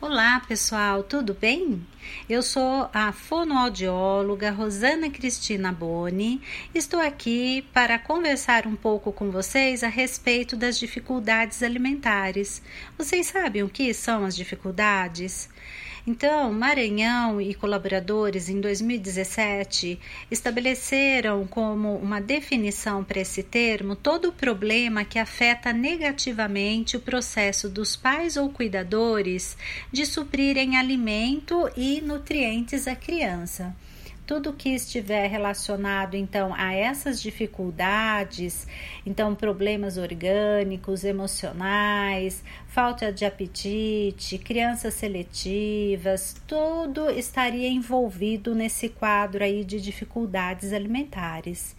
Olá, pessoal, tudo bem? Eu sou a fonoaudióloga Rosana Cristina Boni. Estou aqui para conversar um pouco com vocês a respeito das dificuldades alimentares. Vocês sabem o que são as dificuldades? Então, Maranhão e colaboradores, em 2017, estabeleceram como uma definição para esse termo todo o problema que afeta negativamente o processo dos pais ou cuidadores de suprirem alimento e nutrientes à criança tudo que estiver relacionado então a essas dificuldades, então problemas orgânicos, emocionais, falta de apetite, crianças seletivas, tudo estaria envolvido nesse quadro aí de dificuldades alimentares.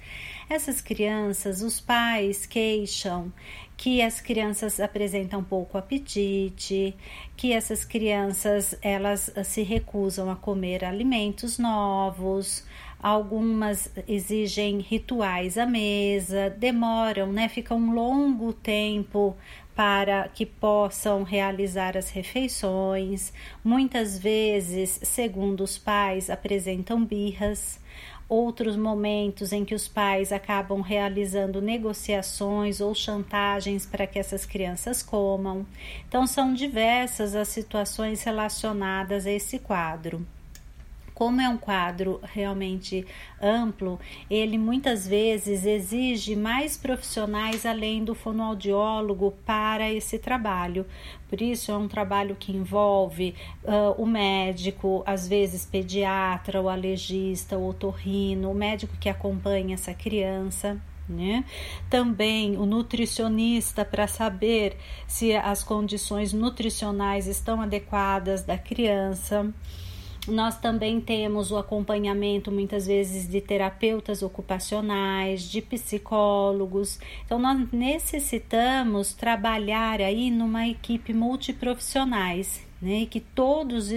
Essas crianças, os pais queixam que as crianças apresentam pouco apetite, que essas crianças elas se recusam a comer alimentos novos, algumas exigem rituais à mesa, demoram, né, ficam um longo tempo para que possam realizar as refeições. Muitas vezes, segundo os pais, apresentam birras outros momentos em que os pais acabam realizando negociações ou chantagens para que essas crianças comam. Então, são diversas as situações relacionadas a esse quadro como é um quadro realmente amplo, ele muitas vezes exige mais profissionais além do fonoaudiólogo para esse trabalho. Por isso, é um trabalho que envolve uh, o médico, às vezes pediatra, o alergista, o otorrino, o médico que acompanha essa criança. Né? Também o nutricionista para saber se as condições nutricionais estão adequadas da criança. Nós também temos o acompanhamento muitas vezes de terapeutas ocupacionais, de psicólogos. Então nós necessitamos trabalhar aí numa equipe multiprofissionais, né, que todos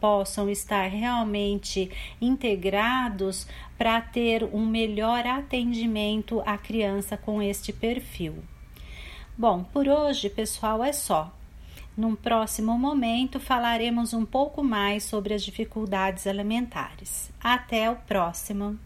possam estar realmente integrados para ter um melhor atendimento à criança com este perfil. Bom, por hoje, pessoal, é só. Num próximo momento falaremos um pouco mais sobre as dificuldades alimentares. Até o próximo!